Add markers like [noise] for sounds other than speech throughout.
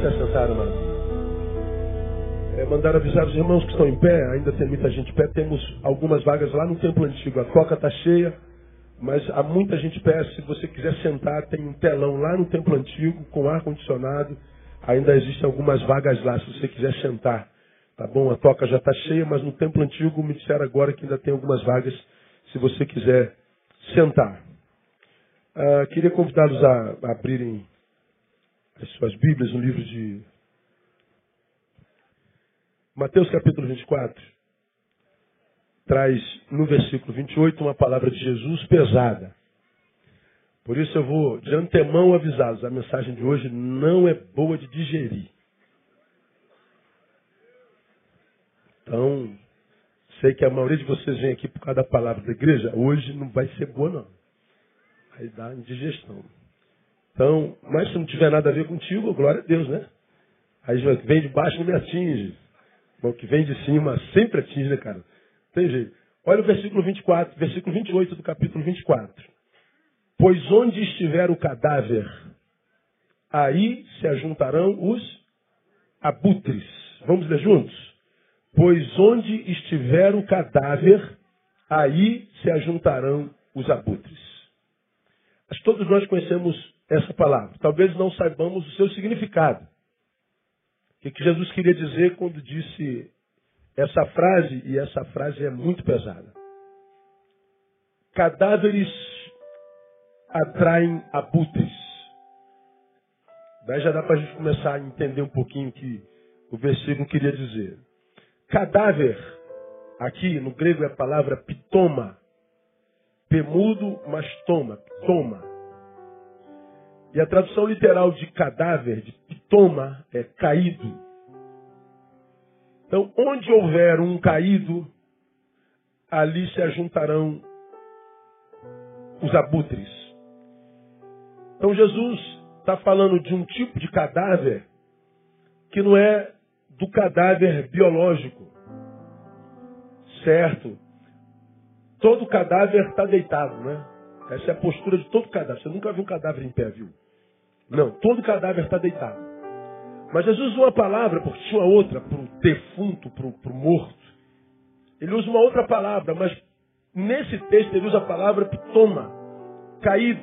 Se assentar, amado. É, mandar avisar os irmãos que estão em pé, ainda tem muita gente em pé, temos algumas vagas lá no templo antigo. A toca está cheia, mas há muita gente em pé. Se você quiser sentar, tem um telão lá no templo antigo, com ar-condicionado. Ainda existem algumas vagas lá, se você quiser sentar. Tá bom? A toca já está cheia, mas no templo antigo me disseram agora que ainda tem algumas vagas, se você quiser sentar. Uh, queria convidá-los a abrirem as suas Bíblias no livro de Mateus capítulo 24. Traz no versículo 28 uma palavra de Jesus pesada. Por isso eu vou de antemão avisá-los, a mensagem de hoje não é boa de digerir. Então, sei que a maioria de vocês vem aqui por causa da palavra da igreja, hoje não vai ser boa não. Aí dá indigestão. Então, mas se não tiver nada a ver contigo, glória a Deus, né? Aí o que vem de baixo não me atinge. O que vem de cima sempre atinge, né, cara? Tem jeito. Olha o versículo 24, versículo 28 do capítulo 24. Pois onde estiver o cadáver, aí se ajuntarão os abutres. Vamos ler juntos? Pois onde estiver o cadáver, aí se ajuntarão os abutres. Mas todos nós conhecemos essa palavra. Talvez não saibamos o seu significado. O que, Jesus queria dizer quando disse essa frase, e essa frase é muito pesada. Cadáveres atraem abutres. Daí já dá para a gente começar a entender um pouquinho o que o versículo queria dizer. Cadáver, aqui no grego é a palavra pitoma. Pemudo, mas toma, pitoma. E a tradução literal de cadáver, de pitoma, é caído. Então, onde houver um caído, ali se ajuntarão os abutres. Então, Jesus está falando de um tipo de cadáver que não é do cadáver biológico. Certo? Todo cadáver está deitado, né? Essa é a postura de todo cadáver. Você nunca viu um cadáver em pé, viu? Não, todo cadáver está deitado. Mas Jesus usa uma palavra, porque tinha outra, para o defunto, para o morto. Ele usa uma outra palavra, mas nesse texto ele usa a palavra pitoma, caído.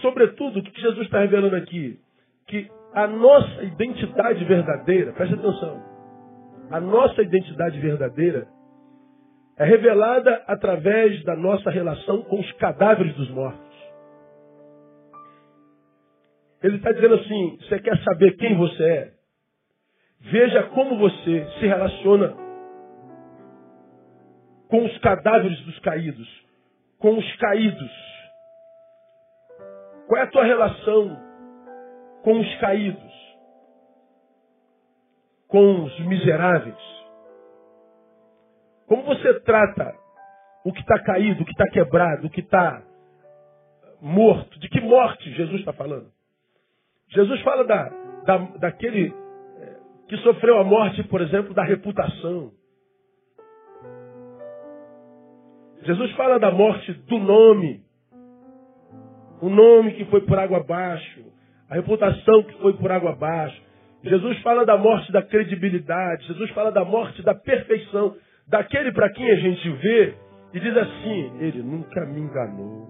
Sobretudo, o que Jesus está revelando aqui? Que a nossa identidade verdadeira, preste atenção, a nossa identidade verdadeira é revelada através da nossa relação com os cadáveres dos mortos. Ele está dizendo assim: você quer saber quem você é? Veja como você se relaciona com os cadáveres dos caídos, com os caídos. Qual é a tua relação com os caídos, com os miseráveis? Como você trata o que está caído, o que está quebrado, o que está morto? De que morte Jesus está falando? Jesus fala da, da, daquele eh, que sofreu a morte, por exemplo, da reputação. Jesus fala da morte do nome. O nome que foi por água abaixo. A reputação que foi por água abaixo. Jesus fala da morte da credibilidade. Jesus fala da morte da perfeição daquele para quem a gente vê e diz assim: ele nunca me enganou.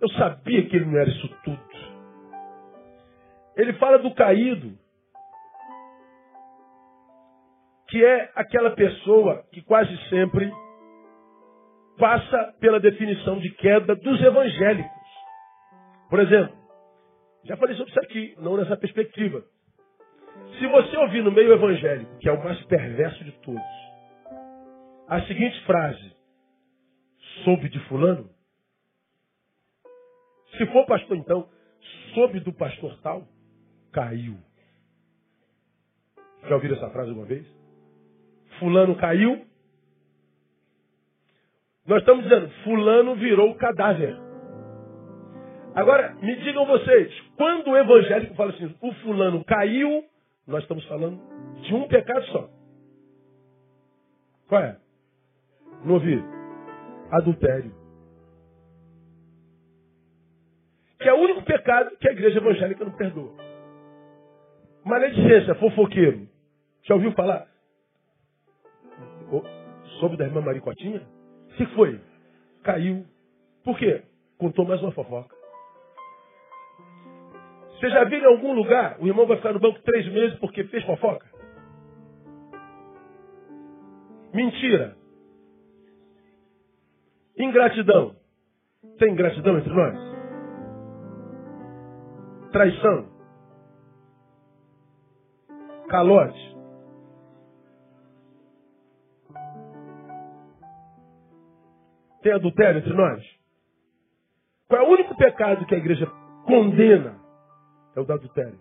Eu sabia que ele não era isso tudo. Ele fala do caído, que é aquela pessoa que quase sempre passa pela definição de queda dos evangélicos. Por exemplo, já falei sobre isso aqui, não nessa perspectiva. Se você ouvir no meio evangélico, que é o mais perverso de todos, a seguinte frase: soube de fulano? Se for pastor, então, soube do pastor tal? Caiu. Já ouviram essa frase uma vez? Fulano caiu. Nós estamos dizendo, fulano virou cadáver. Agora, me digam vocês, quando o evangélico fala assim, o fulano caiu, nós estamos falando de um pecado só. Qual é? Não ouvi? Adultério. que é o único pecado que a igreja evangélica não perdoa. Maledicência, fofoqueiro. Já ouviu falar? Soube da irmã Maricotinha? Se foi? Caiu. Por quê? Contou mais uma fofoca. Você já viu em algum lugar o irmão vai ficar no banco três meses porque fez fofoca? Mentira. Ingratidão. Tem ingratidão entre nós? Traição. Calote. Tem adultério entre nós? Qual é o único pecado que a igreja condena? É o do adultério.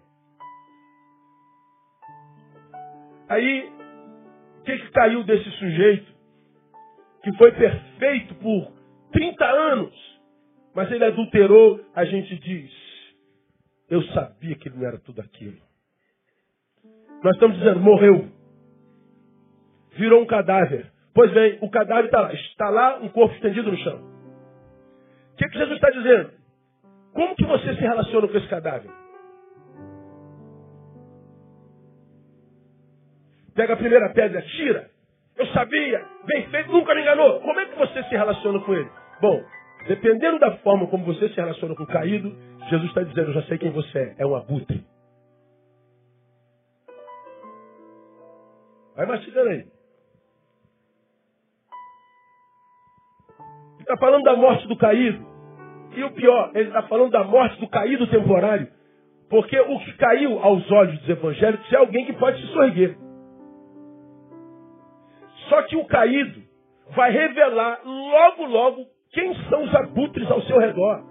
Aí, o que, que caiu desse sujeito que foi perfeito por 30 anos, mas ele adulterou? A gente diz: Eu sabia que ele não era tudo aquilo. Nós estamos dizendo: morreu. Virou um cadáver. Pois bem, o cadáver está lá. Está lá um corpo estendido no chão. O que, que Jesus está dizendo? Como que você se relaciona com esse cadáver? Pega a primeira pedra, tira. Eu sabia, bem feito, nunca me enganou. Como é que você se relaciona com ele? Bom, dependendo da forma como você se relaciona com o caído, Jesus está dizendo, eu já sei quem você é. É um abutre. Vai mastigando aí. Ele está falando da morte do caído. E o pior, ele está falando da morte do caído temporário. Porque o que caiu aos olhos dos evangélicos é alguém que pode se sorrir. Só que o caído vai revelar logo, logo quem são os abutres ao seu redor.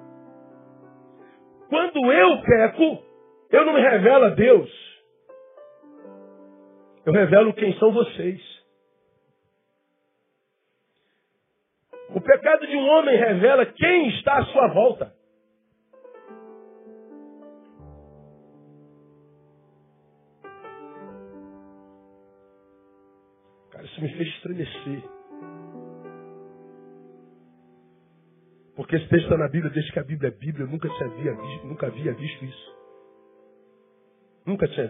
Quando eu peco, eu não me revelo a Deus. Eu revelo quem são vocês. O pecado de um homem revela quem está à sua volta. Isso me fez estremecer. Porque esse texto está na Bíblia, desde que a Bíblia é Bíblia, eu nunca, havia visto, nunca havia visto isso. Nunca tinha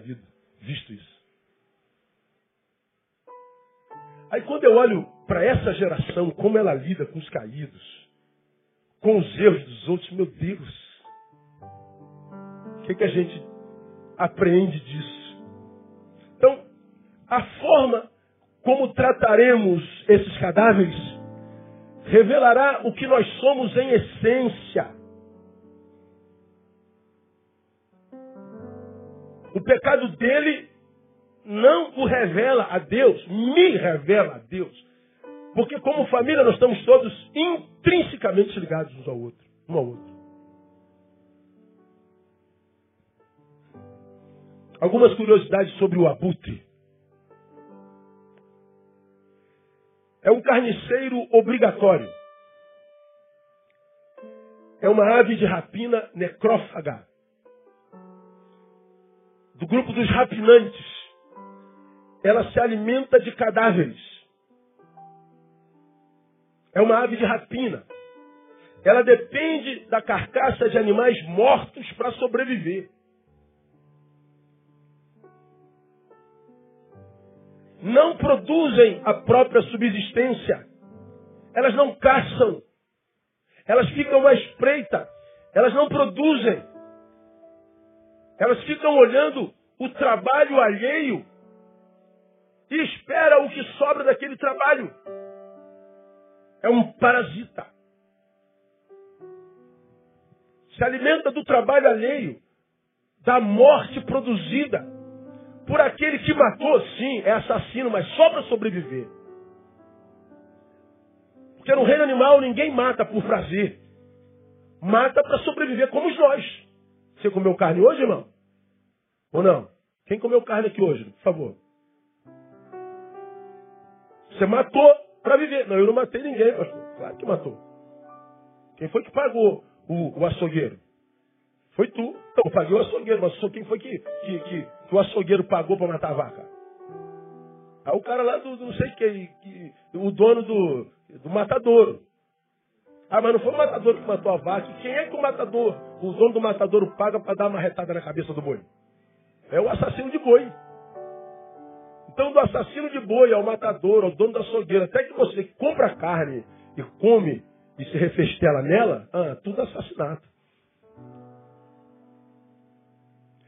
visto isso. Aí quando eu olho para essa geração, como ela lida com os caídos, com os erros dos outros, meu Deus, o que, que a gente apreende disso? Então, a forma como trataremos esses cadáveres revelará o que nós somos em essência. O pecado dele não o revela a Deus, me revela a Deus. Porque como família nós estamos todos intrinsecamente ligados uns ao outro, um ao outro. Algumas curiosidades sobre o abutre. É um carniceiro obrigatório. É uma ave de rapina necrófaga. Do grupo dos rapinantes. Ela se alimenta de cadáveres. É uma ave de rapina. Ela depende da carcaça de animais mortos para sobreviver. não produzem a própria subsistência. Elas não caçam. Elas ficam à espreita. Elas não produzem. Elas ficam olhando o trabalho alheio e espera o que sobra daquele trabalho. É um parasita. Se alimenta do trabalho alheio, da morte produzida por aquele que matou, sim, é assassino, mas só para sobreviver. Porque no reino animal ninguém mata por prazer. Mata para sobreviver, como nós. Você comeu carne hoje, irmão? Ou não? Quem comeu carne aqui hoje, por favor? Você matou para viver. Não, eu não matei ninguém, pastor. Claro que matou. Quem foi que pagou o, o açougueiro? Foi tu. Então, eu paguei o açougueiro, mas quem foi que, que, que, que o açougueiro pagou para matar a vaca? Aí o cara lá do, do não sei quem, que, o dono do, do matadouro. Ah, mas não foi o matador que matou a vaca. Quem é que o matador, o dono do matadouro paga para dar uma retada na cabeça do boi? É o assassino de boi. Então, do assassino de boi ao matador, ao dono da açougueira, até que você compra carne e come e se refestela nela, ah, tudo assassinato.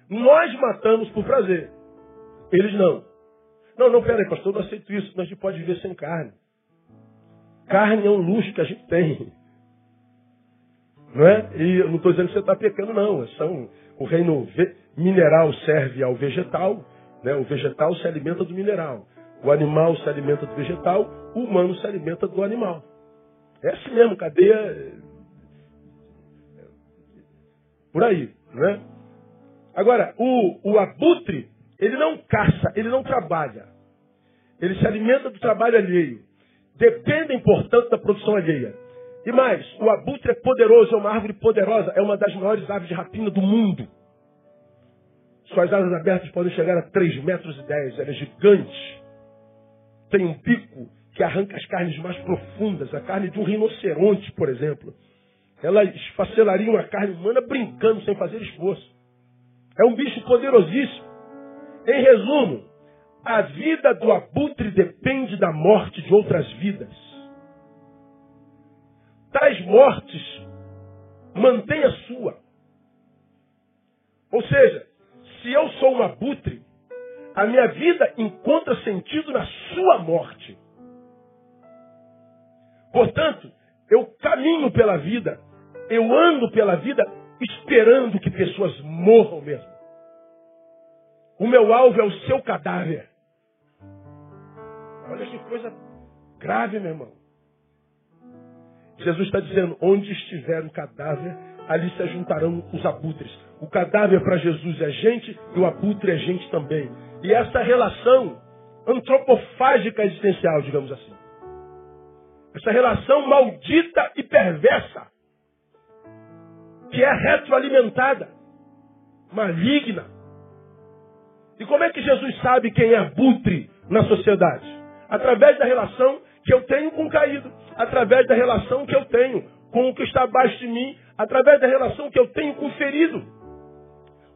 Nós matamos por prazer. Eles não. Não, não, peraí, pastor, eu não aceito isso. Nós a gente pode viver sem carne. Carne é um luxo que a gente tem. Não é? E eu não estou dizendo que você está pecando, não. São, o reino mineral serve ao vegetal, né? o vegetal se alimenta do mineral. O animal se alimenta do vegetal, o humano se alimenta do animal. É assim mesmo, cadeia. Por aí, né? Agora, o, o abutre, ele não caça, ele não trabalha. Ele se alimenta do trabalho alheio. Dependem, portanto, da produção alheia. E mais, o abutre é poderoso, é uma árvore poderosa, é uma das maiores aves de rapina do mundo. Suas asas abertas podem chegar a 3 metros e 10, ela é gigante. Tem um pico que arranca as carnes mais profundas, a carne de um rinoceronte, por exemplo. Ela esfacelaria uma carne humana brincando, sem fazer esforço. É um bicho poderosíssimo. Em resumo, a vida do abutre depende da morte de outras vidas. Tais mortes mantém a sua. Ou seja, se eu sou um abutre, a minha vida encontra sentido na sua morte. Portanto, eu caminho pela vida, eu ando pela vida esperando que pessoas morram mesmo. O meu alvo é o seu cadáver. Olha que coisa grave, meu irmão. Jesus está dizendo: onde estiver o cadáver, ali se juntarão os abutres. O cadáver para Jesus é gente e o abutre é gente também. E essa relação antropofágica existencial, digamos assim. Essa relação maldita e perversa, que é retroalimentada, maligna. E como é que Jesus sabe quem é abutre na sociedade? Através da relação que eu tenho com o caído, através da relação que eu tenho com o que está abaixo de mim, através da relação que eu tenho com o ferido,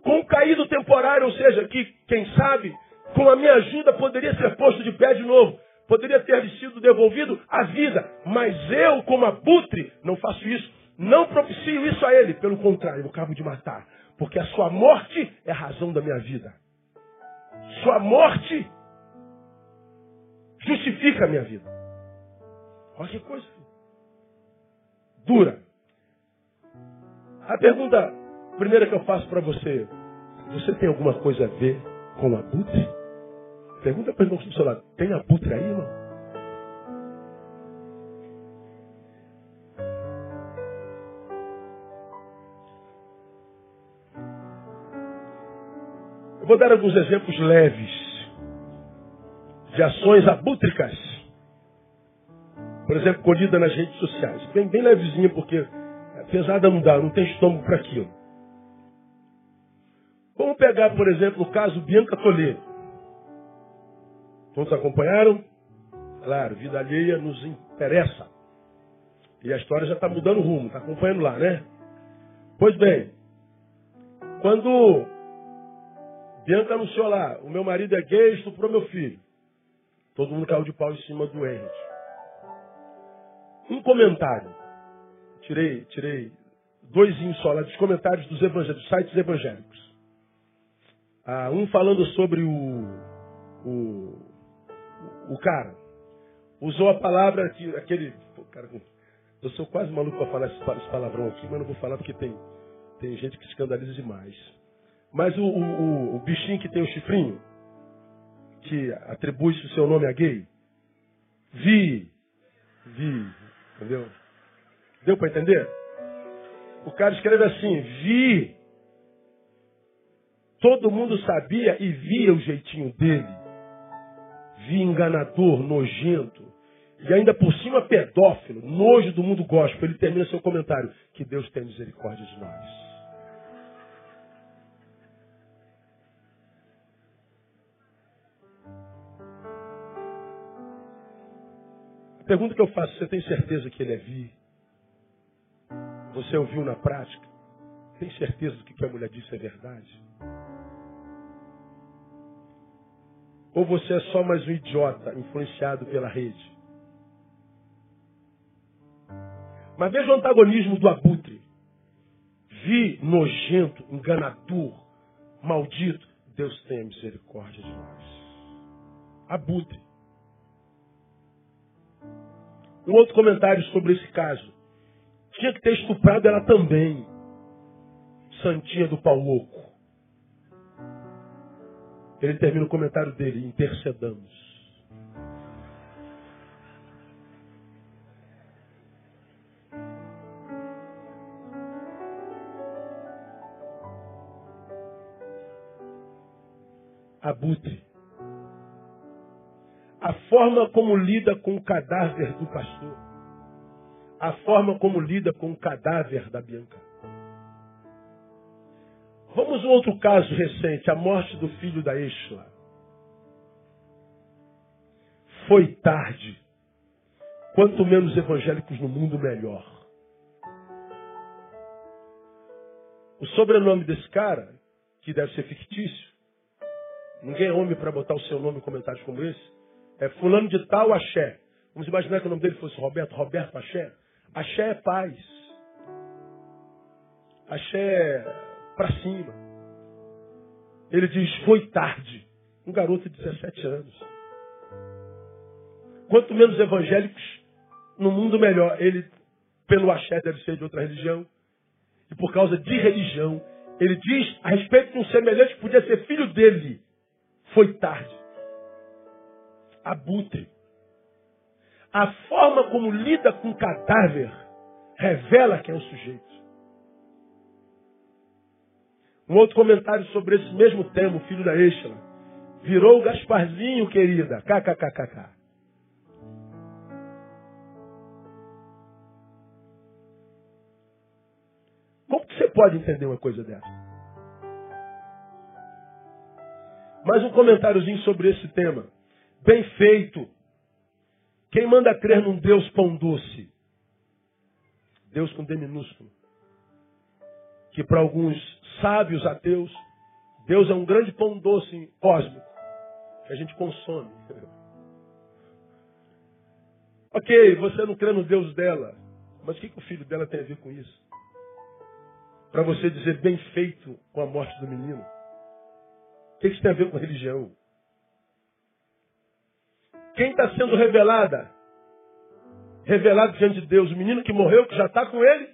com o caído temporário, ou seja, que, quem sabe, com a minha ajuda poderia ser posto de pé de novo poderia ter sido devolvido à vida, mas eu, como abutre, não faço isso, não propicio isso a ele, pelo contrário, eu acabo de matar, porque a sua morte é a razão da minha vida. Sua morte justifica a minha vida. Olha que coisa dura. A pergunta primeira que eu faço para você: você tem alguma coisa a ver com o abutre? Pergunta para o irmão do seu lado: tem abutre aí, irmão? Eu vou dar alguns exemplos leves de ações abútricas. Por exemplo, colhida nas redes sociais. Bem, bem levezinha, porque pesada não dá, não tem estômago para aquilo. Vamos pegar, por exemplo, o caso Bianca Toledo. Todos acompanharam? Claro, vida alheia nos interessa. E a história já está mudando rumo, está acompanhando lá, né? Pois bem, quando Bianca anunciou lá, o meu marido é gay, estuprou meu filho. Todo mundo caiu de pau em cima do Henrique. Um comentário. Tirei, tirei dois só lá dos comentários dos, sites evangélicos. Ah, um falando sobre o, o o cara usou a palavra que aquele. Pô, cara, eu sou quase maluco para falar esse palavrão aqui, mas não vou falar porque tem, tem gente que escandaliza demais. Mas o, o, o bichinho que tem o chifrinho, que atribui-se o seu nome a gay, vi, vi, entendeu? Deu para entender? O cara escreve assim, vi. Todo mundo sabia e via o jeitinho dele vi enganador, nojento, e ainda por cima pedófilo, nojo do mundo gospel. Ele termina seu comentário: Que Deus tenha misericórdia de nós. A pergunta que eu faço: Você tem certeza que ele é vi? Você ouviu na prática? Tem certeza do que a mulher disse é verdade? Ou você é só mais um idiota influenciado pela rede? Mas veja o antagonismo do abutre. Vi nojento, enganador, maldito. Deus tenha misericórdia de nós. Abutre. Um outro comentário sobre esse caso. Tinha que ter estuprado ela também. Santinha do pau louco. Ele termina o comentário dele, intercedamos. abutre. A forma como lida com o cadáver do pastor. A forma como lida com o cadáver da Bianca. Vamos a um outro caso recente, a morte do filho da Exla. Foi tarde. Quanto menos evangélicos no mundo, melhor. O sobrenome desse cara, que deve ser fictício, Ninguém é homem para botar o seu nome em comentários como esse. É fulano de tal axé. Vamos imaginar que o nome dele fosse Roberto, Roberto Axé. Axé é paz. Axé é para cima. Ele diz, foi tarde. Um garoto de 17 anos. Quanto menos evangélicos, no mundo melhor. Ele, pelo axé, deve ser de outra religião. E por causa de religião, ele diz a respeito de um semelhante que podia ser filho dele. Foi tarde. Abutre. A forma como lida com o cadáver revela quem é o sujeito. Um outro comentário sobre esse mesmo tema, o filho da Eixla. Virou o Gasparzinho, querida. KKKKK. Como que você pode entender uma coisa dessa? Mais um comentáriozinho sobre esse tema. Bem feito. Quem manda crer num Deus pão doce? Deus com D minúsculo. Que para alguns sábios ateus, Deus é um grande pão doce cósmico que a gente consome. [laughs] ok, você não crê no Deus dela, mas o que, que o filho dela tem a ver com isso? Para você dizer bem feito com a morte do menino. O que isso tem a ver com religião? Quem está sendo revelada? Revelado diante de Deus, o menino que morreu, que já está com ele,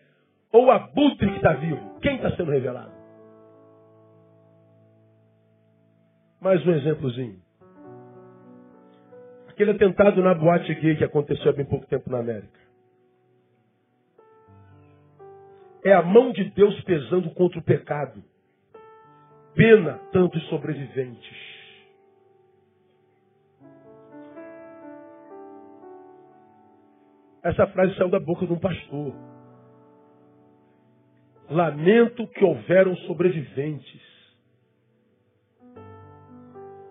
ou o abutre que está vivo? Quem está sendo revelado? Mais um exemplozinho. Aquele atentado na boate gay que aconteceu há bem pouco tempo na América. É a mão de Deus pesando contra o pecado pena tantos sobreviventes. Essa frase saiu da boca de um pastor. Lamento que houveram sobreviventes.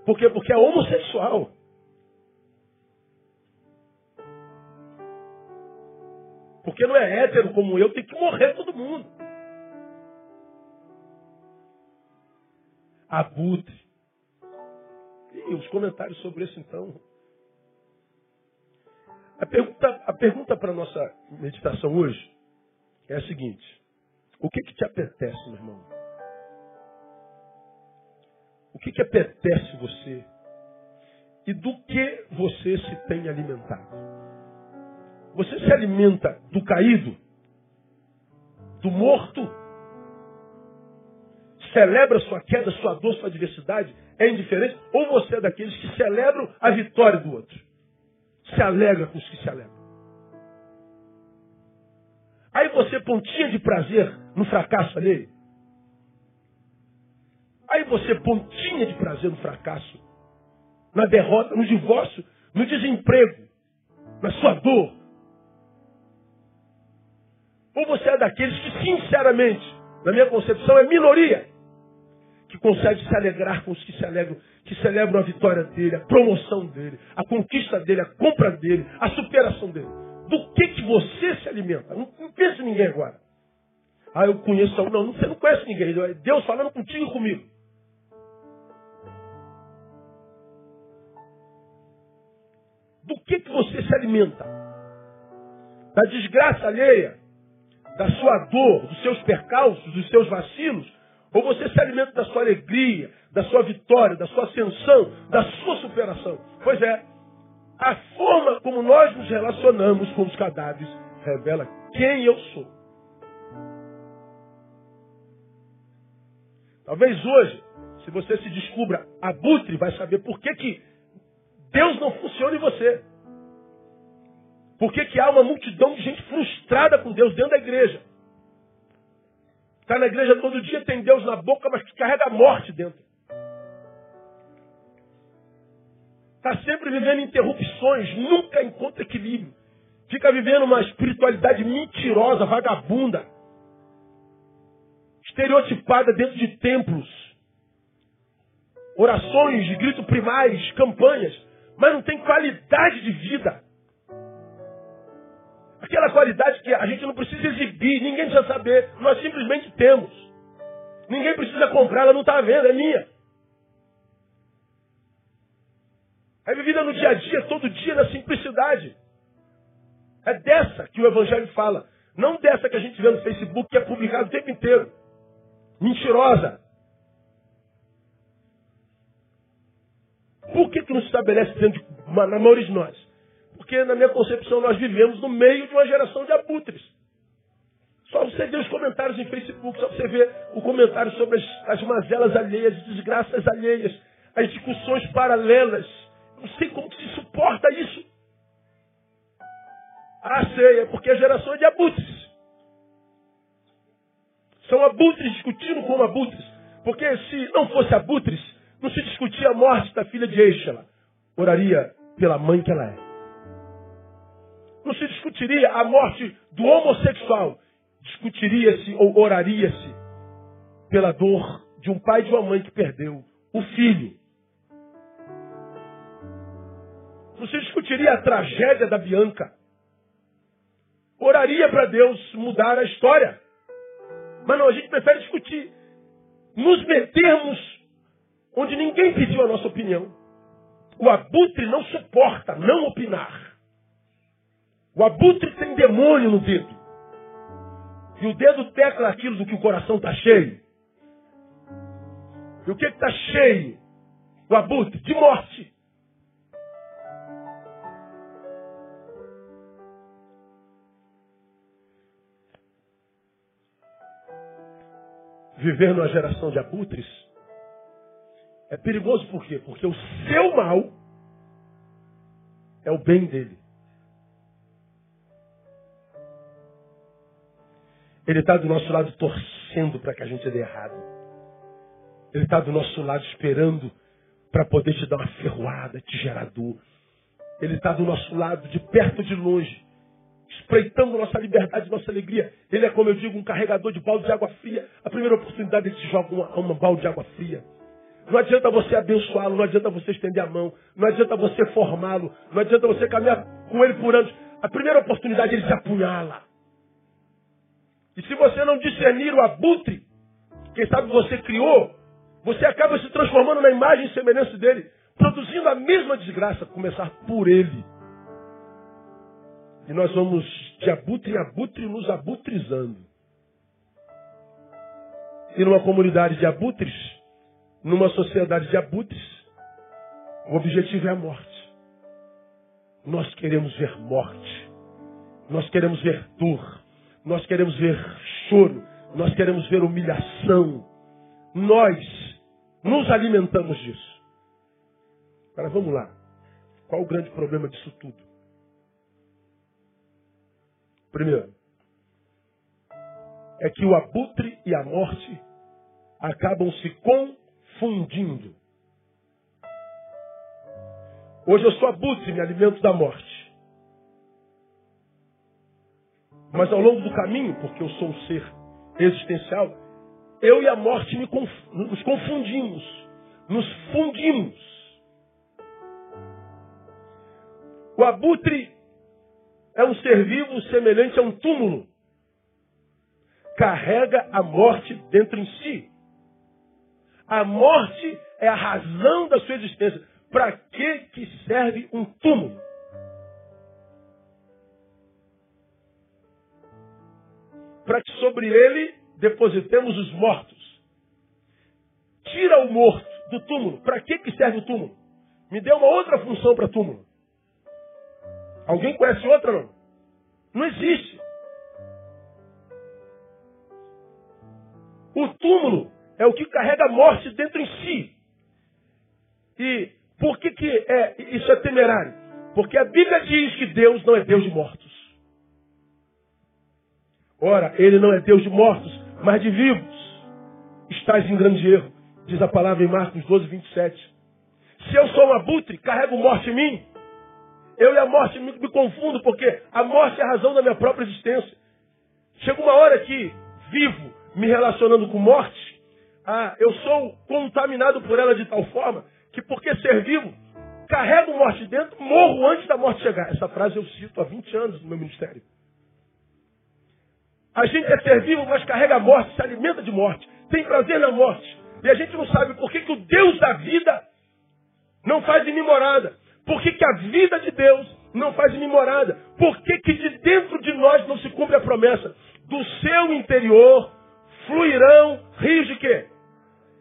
Por quê? Porque é homossexual. Porque não é hétero como eu, tem que morrer todo mundo. abutre. E os comentários sobre isso, então. A pergunta, a pergunta para a nossa meditação hoje é a seguinte: O que, que te apetece, meu irmão? O que, que apetece você? E do que você se tem alimentado? Você se alimenta do caído? Do morto? celebra sua queda, sua dor, sua adversidade, é indiferente, ou você é daqueles que celebram a vitória do outro. Se alegra com os que se alegram. Aí você pontinha de prazer no fracasso alheio. Aí você pontinha de prazer no fracasso, na derrota, no divórcio, no desemprego, na sua dor. Ou você é daqueles que, sinceramente, na minha concepção, é minoria que consegue se alegrar com os que se alegram, que celebram a vitória dele, a promoção dele, a conquista dele, a compra dele, a superação dele. Do que, que você se alimenta? Não, não ninguém agora. Ah, eu conheço alguém. Não, você não conhece ninguém. É Deus falando contigo e comigo. Do que, que você se alimenta? Da desgraça alheia? Da sua dor, dos seus percalços, dos seus vacilos? Ou você se alimenta da sua alegria, da sua vitória, da sua ascensão, da sua superação? Pois é, a forma como nós nos relacionamos com os cadáveres revela quem eu sou. Talvez hoje, se você se descubra abutre, vai saber por que, que Deus não funciona em você. Por que, que há uma multidão de gente frustrada com Deus dentro da igreja? Está na igreja todo dia, tem Deus na boca, mas que carrega a morte dentro. Está sempre vivendo interrupções, nunca encontra equilíbrio. Fica vivendo uma espiritualidade mentirosa, vagabunda, estereotipada dentro de templos. Orações de grito primais, campanhas, mas não tem qualidade de vida. Aquela qualidade que a gente não precisa exibir, ninguém precisa saber, nós simplesmente temos. Ninguém precisa comprar, ela não está à venda, é minha. É vivida no dia a dia, todo dia, na simplicidade. É dessa que o Evangelho fala. Não dessa que a gente vê no Facebook, que é publicado o tempo inteiro. Mentirosa. Por que, que não se estabelece dentro de, na maioria de nós? Porque, na minha concepção, nós vivemos no meio de uma geração de abutres. Só você ver os comentários em Facebook, só você ver o comentário sobre as, as mazelas alheias, as desgraças alheias, as discussões paralelas. Não sei como se suporta isso. Ah, sei, é porque a geração é de abutres. São abutres discutindo com abutres. Porque se não fosse abutres, não se discutia a morte da filha de Eixela. Oraria pela mãe que ela é. Não se discutiria a morte do homossexual. Discutiria-se ou oraria-se pela dor de um pai e de uma mãe que perdeu o filho. Não se discutiria a tragédia da Bianca. Oraria para Deus mudar a história. Mas não, a gente prefere discutir. Nos metermos onde ninguém pediu a nossa opinião. O abutre não suporta não opinar. O abutre tem demônio no dedo. E o dedo tecla aquilo do que o coração está cheio. E o que está cheio? O abutre de morte. Viver numa geração de abutres é perigoso por quê? Porque o seu mal é o bem dele. Ele está do nosso lado torcendo para que a gente dê errado. Ele está do nosso lado esperando para poder te dar uma ferroada, te gerar dor. Ele está do nosso lado, de perto de longe, espreitando nossa liberdade, nossa alegria. Ele é, como eu digo, um carregador de balde de água fria. A primeira oportunidade ele te joga uma, uma balde de água fria. Não adianta você abençoá-lo, não adianta você estender a mão, não adianta você formá-lo, não adianta você caminhar com ele por anos. A primeira oportunidade ele te apunhala. E se você não discernir o abutre, quem sabe você criou, você acaba se transformando na imagem e semelhança dele, produzindo a mesma desgraça, começar por ele. E nós vamos de abutre em abutre nos abutrizando. E numa comunidade de abutres, numa sociedade de abutres, o objetivo é a morte. Nós queremos ver morte. Nós queremos ver dor. Nós queremos ver choro, nós queremos ver humilhação. Nós nos alimentamos disso. Agora vamos lá. Qual o grande problema disso tudo? Primeiro, é que o abutre e a morte acabam se confundindo. Hoje eu sou abutre, me alimento da morte. Mas ao longo do caminho, porque eu sou um ser existencial, eu e a morte conf nos confundimos, nos fundimos. O abutre é um ser vivo semelhante a um túmulo. carrega a morte dentro em si. A morte é a razão da sua existência. Para que, que serve um túmulo? Para que sobre ele depositemos os mortos. Tira o morto do túmulo. Para que, que serve o túmulo? Me dê uma outra função para túmulo. Alguém conhece outra não? Não existe. O túmulo é o que carrega a morte dentro em si. E por que, que é, isso é temerário? Porque a Bíblia diz que Deus não é Deus de mortos. Ora, Ele não é Deus de mortos, mas de vivos. Estás em grande erro, diz a palavra em Marcos 12, 27. Se eu sou um abutre, carrego morte em mim. Eu e a morte me, me confundo, porque a morte é a razão da minha própria existência. Chega uma hora que, vivo, me relacionando com morte, ah, eu sou contaminado por ela de tal forma que, porque ser vivo, carrego morte dentro, morro antes da morte chegar. Essa frase eu cito há 20 anos no meu ministério. A gente é ser vivo, mas carrega a morte, se alimenta de morte, tem prazer na morte. E a gente não sabe por que, que o Deus da vida não faz em mim morada. Por que, que a vida de Deus não faz em mim morada? Por que, que de dentro de nós não se cumpre a promessa? Do seu interior fluirão rios de quê?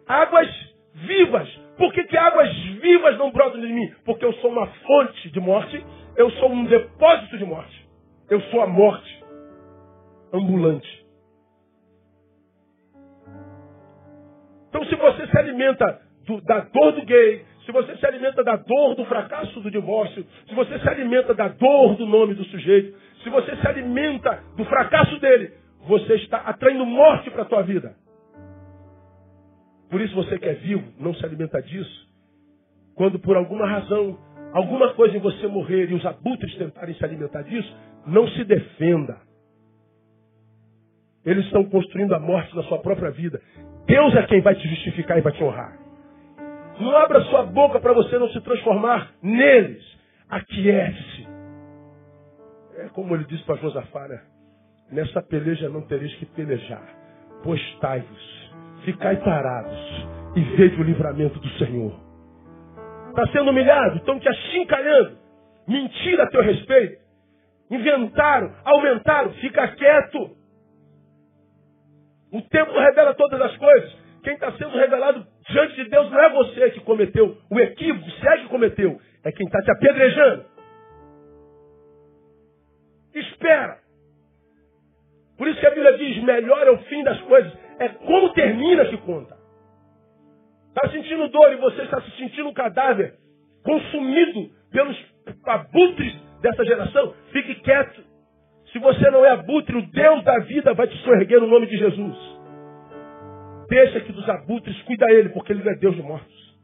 Águas vivas. Por que, que águas vivas não brotam de mim? Porque eu sou uma fonte de morte, eu sou um depósito de morte. Eu sou a morte ambulante. Então, se você se alimenta do, da dor do gay, se você se alimenta da dor do fracasso do divórcio, se você se alimenta da dor do nome do sujeito, se você se alimenta do fracasso dele, você está atraindo morte para a tua vida. Por isso você que é vivo, não se alimenta disso. Quando por alguma razão, alguma coisa em você morrer e os abutres tentarem se alimentar disso, não se defenda. Eles estão construindo a morte na sua própria vida. Deus é quem vai te justificar e vai te honrar. Não abra sua boca para você não se transformar neles. Aquiete-se. É como ele disse para Josafá, né? Nessa peleja não tereis que pelejar. Postai-vos, ficai parados e veja o livramento do Senhor. Está sendo humilhado, estão te achincalhando. Mentira a teu respeito. Inventaram, aumentaram, fica quieto. O tempo revela todas as coisas. Quem está sendo revelado diante de Deus não é você que cometeu o equívoco, se é que cometeu, é quem está te apedrejando. Espera. Por isso que a Bíblia diz: melhor é o fim das coisas, é como termina que conta. Está sentindo dor e você está se sentindo um cadáver consumido pelos abutres dessa geração? Fique quieto. Se você não é abutre, o Deus da vida vai te sorreguer no nome de Jesus. Deixa que dos abutres cuida ele, porque ele não é Deus de mortos.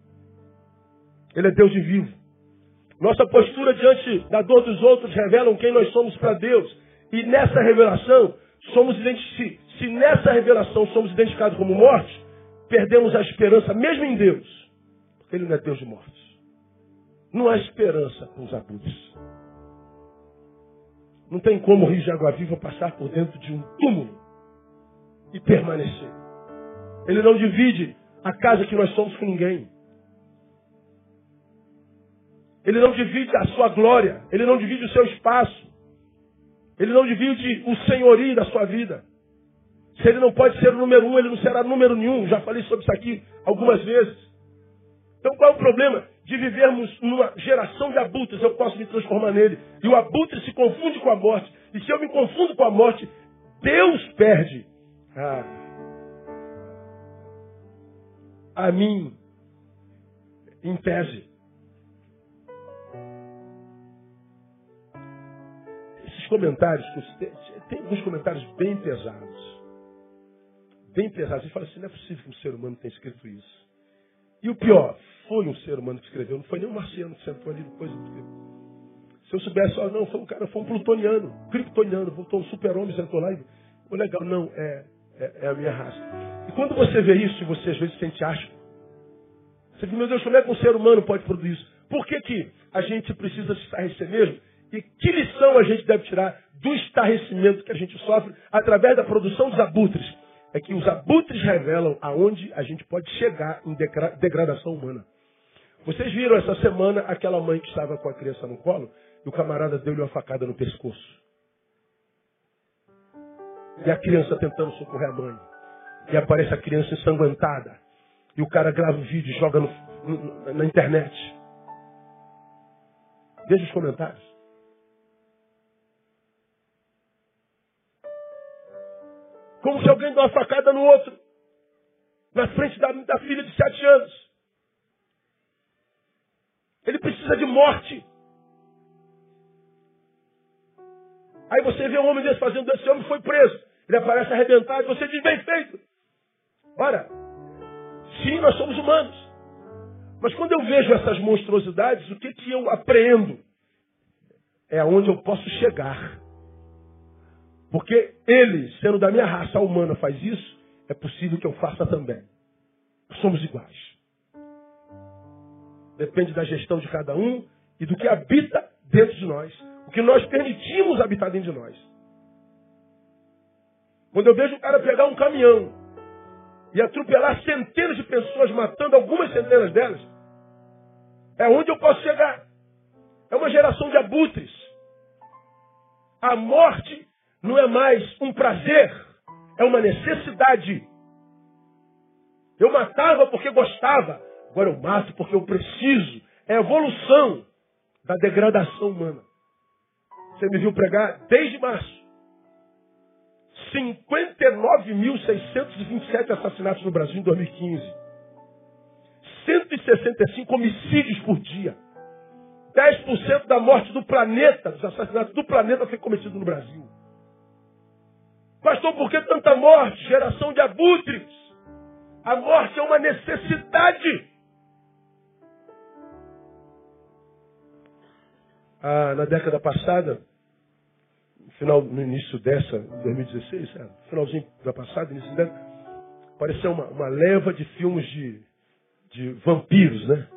Ele é Deus de vivo. Nossa postura diante da dor dos outros revelam quem nós somos para Deus. E nessa revelação, somos se, se nessa revelação somos identificados como mortos, perdemos a esperança mesmo em Deus. Porque Ele não é Deus de mortos. Não há esperança para os abutres. Não tem como o rio de água viva passar por dentro de um túmulo e permanecer. Ele não divide a casa que nós somos com ninguém. Ele não divide a sua glória. Ele não divide o seu espaço. Ele não divide o senhorio da sua vida. Se ele não pode ser o número um, ele não será número nenhum. Já falei sobre isso aqui algumas vezes. Então qual é o problema de vivermos numa geração de abutres? Eu posso me transformar nele. E o abutre se confunde com a morte. E se eu me confundo com a morte, Deus perde. Ah, a mim, em tese. Esses comentários, tem alguns comentários bem pesados. Bem pesados. Você fala assim, não é possível que um ser humano tenha escrito isso. E o pior, foi um ser humano que escreveu, não foi nem um marciano que sentou ali depois. Se eu soubesse, oh, não, foi um cara, foi um plutoniano, kryptoniano, voltou um super-homem, sentou lá e. legal, não, é, é, é, a minha raça. E quando você vê isso, você às vezes se sente asco. Você diz, meu Deus, como é que um ser humano pode produzir isso? Por que, que a gente precisa se estarrecer mesmo E que lição a gente deve tirar do estarrecimento que a gente sofre através da produção dos abutres? É que os abutres revelam aonde a gente pode chegar em degradação humana. Vocês viram essa semana aquela mãe que estava com a criança no colo e o camarada deu-lhe uma facada no pescoço. E a criança tentando socorrer a mãe. E aparece a criança ensanguentada. E o cara grava o vídeo e joga no, no, na internet. Veja os comentários. Como se dá uma facada no outro. Na frente da, da filha de sete anos. Ele precisa de morte. Aí você vê um homem desse fazendo, esse homem foi preso. Ele aparece arrebentado e você diz, bem feito. Ora, sim, nós somos humanos. Mas quando eu vejo essas monstruosidades, o que, que eu apreendo? É aonde eu posso chegar. Porque ele, sendo da minha raça humana, faz isso, é possível que eu faça também. Somos iguais. Depende da gestão de cada um e do que habita dentro de nós. O que nós permitimos habitar dentro de nós. Quando eu vejo o cara pegar um caminhão e atropelar centenas de pessoas, matando algumas centenas delas, é onde eu posso chegar. É uma geração de abutres. A morte não é mais um prazer, é uma necessidade. Eu matava porque gostava, agora eu mato porque eu preciso. É a evolução da degradação humana. Você me viu pregar desde março. 59.627 assassinatos no Brasil em 2015. 165 homicídios por dia. 10% da morte do planeta, dos assassinatos do planeta foi cometido no Brasil. Pastor, por que tanta morte? Geração de abutres. A morte é uma necessidade. Ah, na década passada, no, final, no início dessa, 2016, é, finalzinho da passada, início dessa, apareceu uma, uma leva de filmes de, de vampiros, né?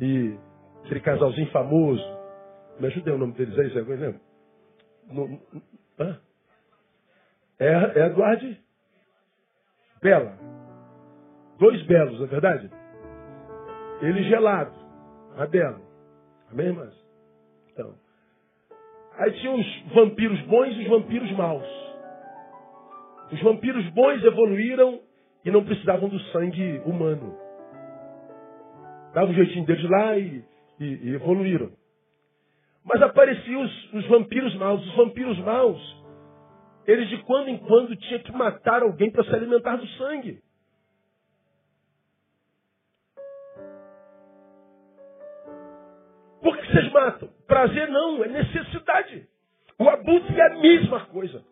E aquele casalzinho famoso. Me ajuda o nome deles aí, Zé? No, hã? É, é Eduardo Bela. Dois belos, não é verdade? Ele gelado, a bela. Amém, irmãs? Então. Aí tinha os vampiros bons e os vampiros maus. Os vampiros bons evoluíram e não precisavam do sangue humano. Dava um jeitinho deles lá e, e, e evoluíram. Mas apareciam os, os vampiros maus. Os vampiros maus, eles de quando em quando tinham que matar alguém para se alimentar do sangue. Por que vocês matam? Prazer não, é necessidade. O abutre é a mesma coisa.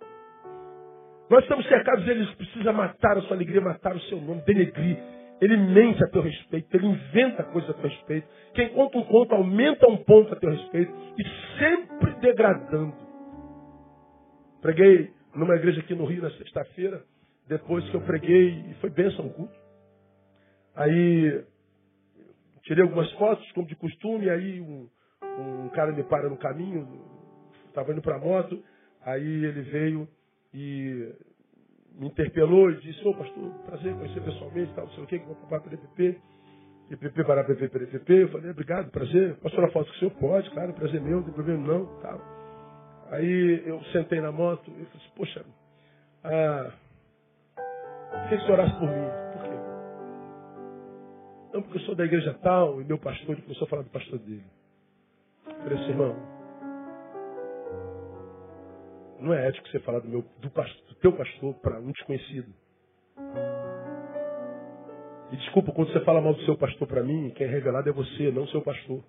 Nós estamos cercados, eles precisam matar a sua alegria, matar o seu nome, denegrir. Ele mente a teu respeito, ele inventa coisas a teu respeito. Quem conta um conto aumenta um ponto a teu respeito e sempre degradando. Preguei numa igreja aqui no Rio na sexta-feira, depois que eu preguei, e foi bênção o culto. Aí tirei algumas fotos, como de costume, aí um, um cara me para no caminho, estava indo para a moto, aí ele veio e me interpelou e disse, ô oh, pastor, prazer conhecer pessoalmente, tal, não sei o que, que vou para PPP, e PP para PP, PPP, eu falei, obrigado, prazer, posso tirar foto com o senhor? Pode, claro, prazer meu, não tem problema não, tal. Aí eu sentei na moto e falei, poxa, ah, queria que você orasse por mim. Por quê? Não, porque eu sou da igreja tal e meu pastor, ele começou a falar do pastor dele. Eu falei assim, irmão, não é ético você falar do, meu, do, pastor, do teu pastor para um desconhecido. E desculpa, quando você fala mal do seu pastor para mim, quem é revelado é você, não seu pastor.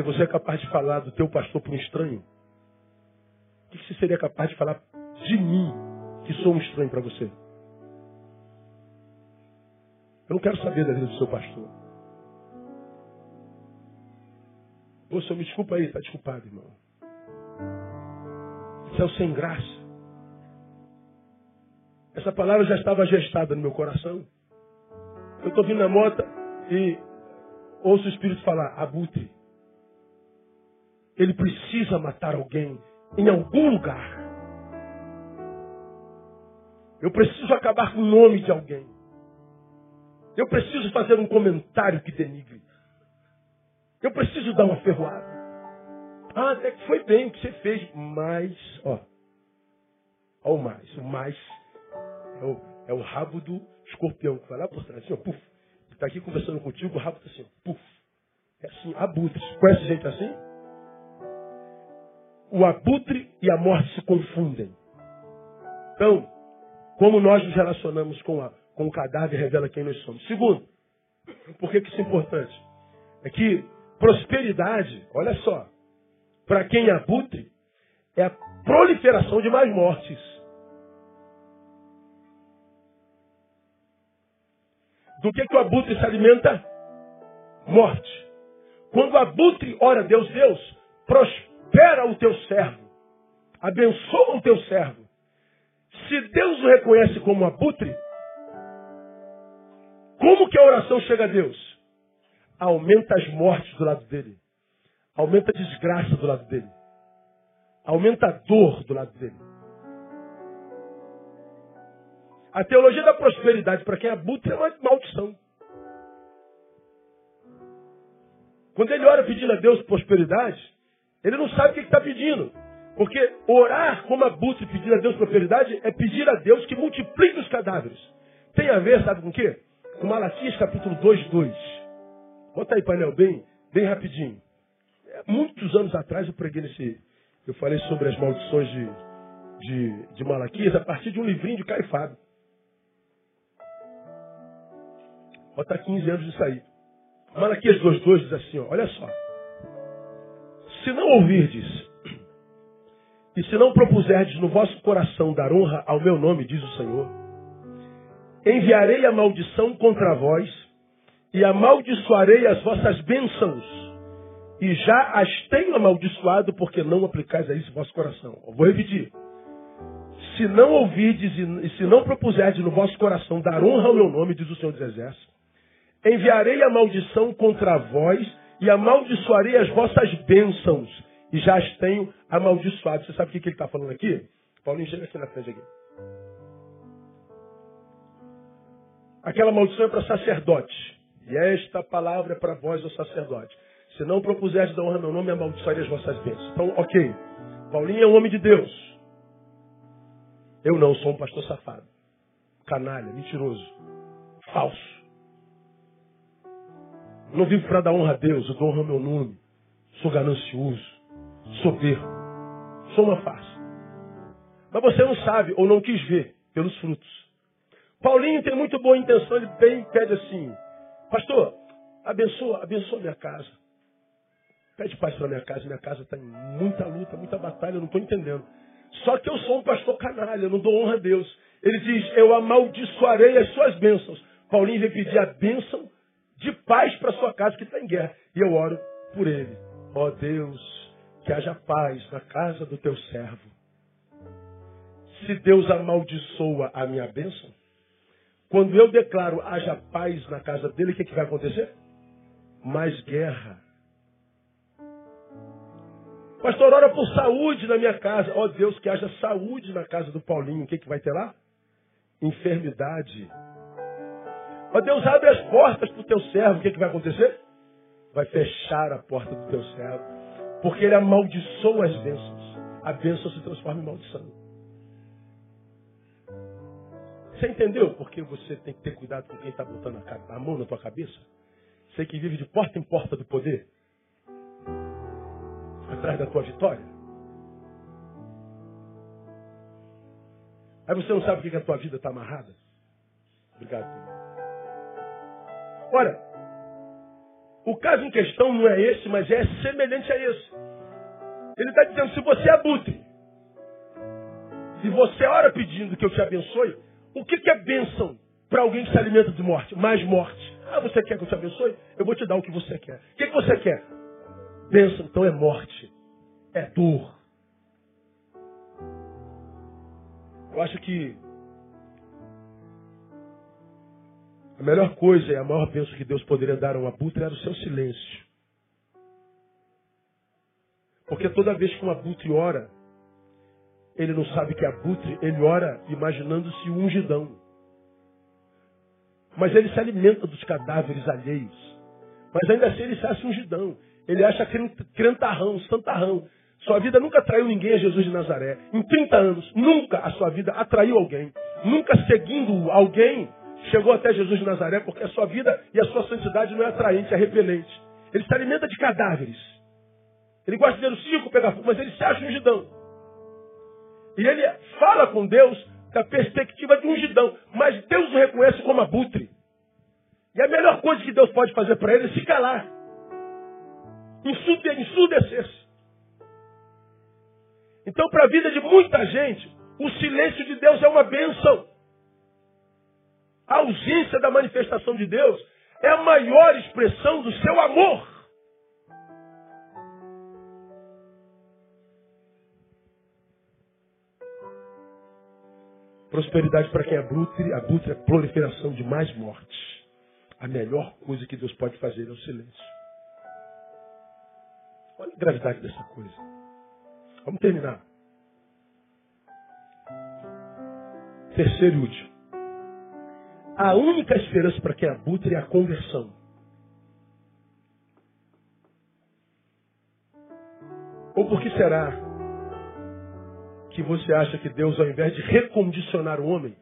Se você é capaz de falar do teu pastor para um estranho, o que você seria capaz de falar de mim, que sou um estranho para você? Eu não quero saber da vida do seu pastor. Senhor, me desculpa aí, está desculpado, irmão. O sem graça. Essa palavra já estava gestada no meu coração. Eu estou vindo na moto e ouço o Espírito falar, abutre. Ele precisa matar alguém em algum lugar. Eu preciso acabar com o nome de alguém. Eu preciso fazer um comentário que denigre. Eu preciso dar uma ferroada. Ah, até que foi bem o que você fez, mas, ó, ó o mais, o mais é o, é o rabo do escorpião que vai lá por trás, assim, ó, puf. Está aqui conversando contigo, o rabo está assim, ó, puf. É assim, abutres. Conhece gente assim? O abutre e a morte se confundem. Então, como nós nos relacionamos com, a, com o cadáver revela quem nós somos. Segundo, por que, isso é importante? É que prosperidade, olha só, para quem é abutre, é a proliferação de mais mortes. Do que, que o abutre se alimenta? Morte. Quando o abutre ora a Deus, Deus, prospera o teu servo. Abençoa o teu servo. Se Deus o reconhece como abutre, como que a oração chega a Deus? Aumenta as mortes do lado dele. Aumenta a desgraça do lado dele. Aumenta a dor do lado dele. A teologia da prosperidade para quem é abutre é uma maldição. Quando ele ora pedindo a Deus prosperidade, ele não sabe o que está pedindo. Porque orar como abutre pedindo a Deus prosperidade é pedir a Deus que multiplique os cadáveres. Tem a ver, sabe com o quê? Com Malaquias capítulo 2, 2. Bota aí, painel, bem, bem rapidinho. É, muitos anos atrás eu preguei nesse. Eu falei sobre as maldições de, de, de Malaquias a partir de um livrinho de Caio Fábio. Bota 15 anos disso aí. Malaquias 2,2 diz assim, ó, olha só. Se não ouvirdes, e se não propuserdes no vosso coração dar honra ao meu nome, diz o Senhor, enviarei a maldição contra vós, e amaldiçoarei as vossas bênçãos, e já as tenho amaldiçoado, porque não aplicais a isso vosso coração. Eu vou repetir. Se não ouvirdes e se não propuserdes no vosso coração dar honra ao meu nome, diz o Senhor dos Exércitos, enviarei a maldição contra vós e amaldiçoarei as vossas bênçãos. E já as tenho amaldiçoado. Você sabe o que ele está falando aqui? Paulinho, chega aqui na frente aqui. Aquela maldição é para sacerdote. E esta palavra é para vós, o sacerdote. Se não propuserdes da honra meu nome, amaldiçoarei as vossas bênçãos. Então, ok. Paulinho é um homem de Deus. Eu não sou um pastor safado. Canalha, mentiroso. Falso. Não vivo para dar honra a Deus, eu dou honra ao meu nome. Sou ganancioso, soberbo, sou uma farsa. Mas você não sabe ou não quis ver pelos frutos. Paulinho tem muito boa intenção, ele bem pede assim, pastor, abençoa, abençoa minha casa. Pede paz para minha casa, minha casa está em muita luta, muita batalha, eu não estou entendendo. Só que eu sou um pastor canalha, eu não dou honra a Deus. Ele diz, eu amaldiçoarei as suas bênçãos. Paulinho veio pedir a bênção de paz para sua casa que está em guerra. E eu oro por ele. Ó oh Deus, que haja paz na casa do teu servo. Se Deus amaldiçoa a minha bênção, quando eu declaro haja paz na casa dele, o que, que vai acontecer? Mais guerra. Pastor, ora por saúde na minha casa. Ó oh Deus, que haja saúde na casa do Paulinho. O que, que vai ter lá? Enfermidade. Ó Deus, abre as portas para o teu servo. O que, que vai acontecer? Vai fechar a porta do teu servo. Porque ele amaldiçoa as bênçãos. A bênção se transforma em maldição. Você entendeu por que você tem que ter cuidado com quem está botando a mão na tua cabeça? Você que vive de porta em porta do poder? Atrás da tua vitória? Aí você não sabe por que a tua vida está amarrada? Obrigado, Olha, o caso em questão não é esse, mas é semelhante a esse. Ele está dizendo, se você é abutre, se você ora pedindo que eu te abençoe, o que, que é bênção para alguém que se alimenta de morte? Mais morte. Ah, você quer que eu te abençoe? Eu vou te dar o que você quer. O que, que você quer? Bênção, então é morte. É dor. Eu acho que A melhor coisa e a maior bênção que Deus poderia dar a um abutre era o seu silêncio. Porque toda vez que um abutre ora, ele não sabe que é abutre, ele ora imaginando-se ungidão. Mas ele se alimenta dos cadáveres alheios. Mas ainda assim ele se acha ungidão. Ele acha crentarrão, santarrão. Sua vida nunca atraiu ninguém a Jesus de Nazaré. Em 30 anos, nunca a sua vida atraiu alguém. Nunca seguindo alguém chegou até Jesus de Nazaré, porque a sua vida e a sua santidade não é atraente, é repelente. Ele se alimenta de cadáveres. Ele gosta de ver o circo pegar fogo, mas ele se acha ungidão. E ele fala com Deus da perspectiva de ungidão. Mas Deus o reconhece como abutre. E a melhor coisa que Deus pode fazer para ele é se calar. Ensurdecer-se. Então, para a vida de muita gente, o silêncio de Deus é uma bênção. A ausência da manifestação de Deus é a maior expressão do seu amor. Prosperidade para quem é abutre, abutre é proliferação de mais mortes. A melhor coisa que Deus pode fazer é o silêncio. Olha a gravidade dessa coisa. Vamos terminar. Terceiro e último. A única esperança para quem é abutre é a conversão. Ou por que será que você acha que Deus, ao invés de recondicionar o homem,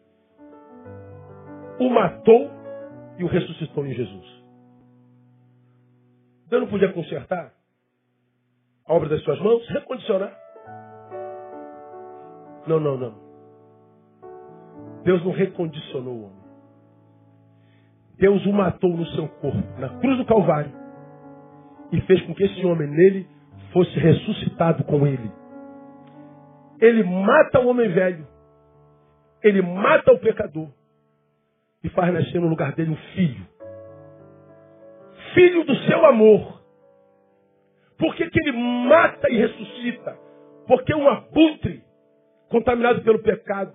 o matou e o ressuscitou em Jesus. Deus não podia consertar a obra das suas mãos? Recondicionar? Não, não, não. Deus não recondicionou o homem. Deus o matou no seu corpo, na cruz do Calvário, e fez com que esse homem nele fosse ressuscitado com ele. Ele mata o homem velho, ele mata o pecador, e faz nascer no lugar dele um filho. Filho do seu amor. Por que, que ele mata e ressuscita? Porque um abutre, contaminado pelo pecado,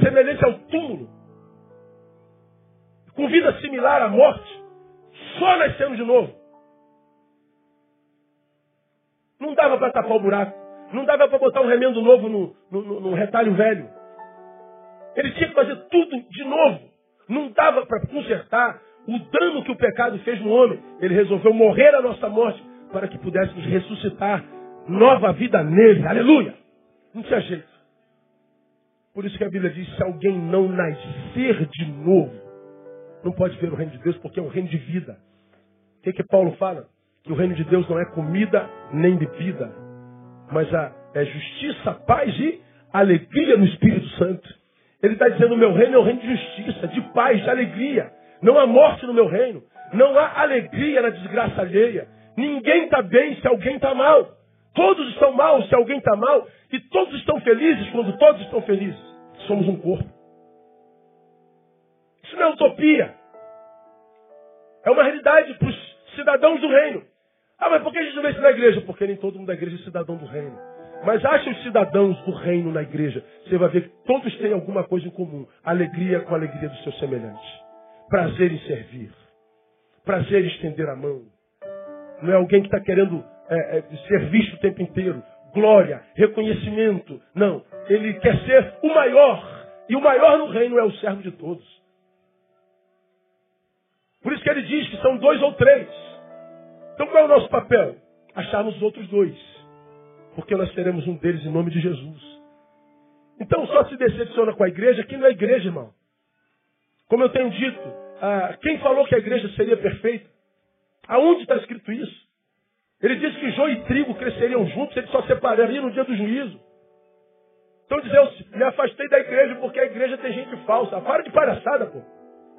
semelhante ao túmulo, com vida similar à morte, só nascendo de novo. Não dava para tapar o buraco. Não dava para botar um remendo novo no, no, no retalho velho. Ele tinha que fazer tudo de novo. Não dava para consertar o dano que o pecado fez no homem. Ele resolveu morrer a nossa morte para que pudéssemos ressuscitar nova vida nele. Aleluia! Não tinha jeito. Por isso que a Bíblia diz: se alguém não nascer de novo, não pode ver o reino de Deus, porque é um reino de vida. O que, que Paulo fala? Que o reino de Deus não é comida nem bebida, mas é justiça, paz e alegria no Espírito Santo. Ele está dizendo: o meu reino é um reino de justiça, de paz, de alegria. Não há morte no meu reino. Não há alegria na desgraça alheia. Ninguém está bem se alguém está mal. Todos estão mal se alguém está mal. E todos estão felizes quando todos estão felizes. Somos um corpo. Isso não é utopia. É uma realidade para os cidadãos do reino. Ah, mas por que a gente não vê isso na igreja? Porque nem todo mundo da igreja é cidadão do reino. Mas acha os cidadãos do reino na igreja. Você vai ver que todos têm alguma coisa em comum. Alegria com a alegria dos seus semelhantes. Prazer em servir. Prazer em estender a mão. Não é alguém que está querendo é, é, ser visto o tempo inteiro. Glória, reconhecimento. Não. Ele quer ser o maior. E o maior no reino é o servo de todos. Por isso que ele diz que são dois ou três. Então qual é o nosso papel? Acharmos os outros dois porque nós teremos um deles em nome de Jesus. Então só se decepciona com a igreja quem não é igreja, irmão. Como eu tenho dito, ah, quem falou que a igreja seria perfeita? Aonde está escrito isso? Ele disse que joio e trigo cresceriam juntos, ele só separaria no dia do juízo. Então dizer, me afastei da igreja porque a igreja tem gente falsa. Para de palhaçada, pô.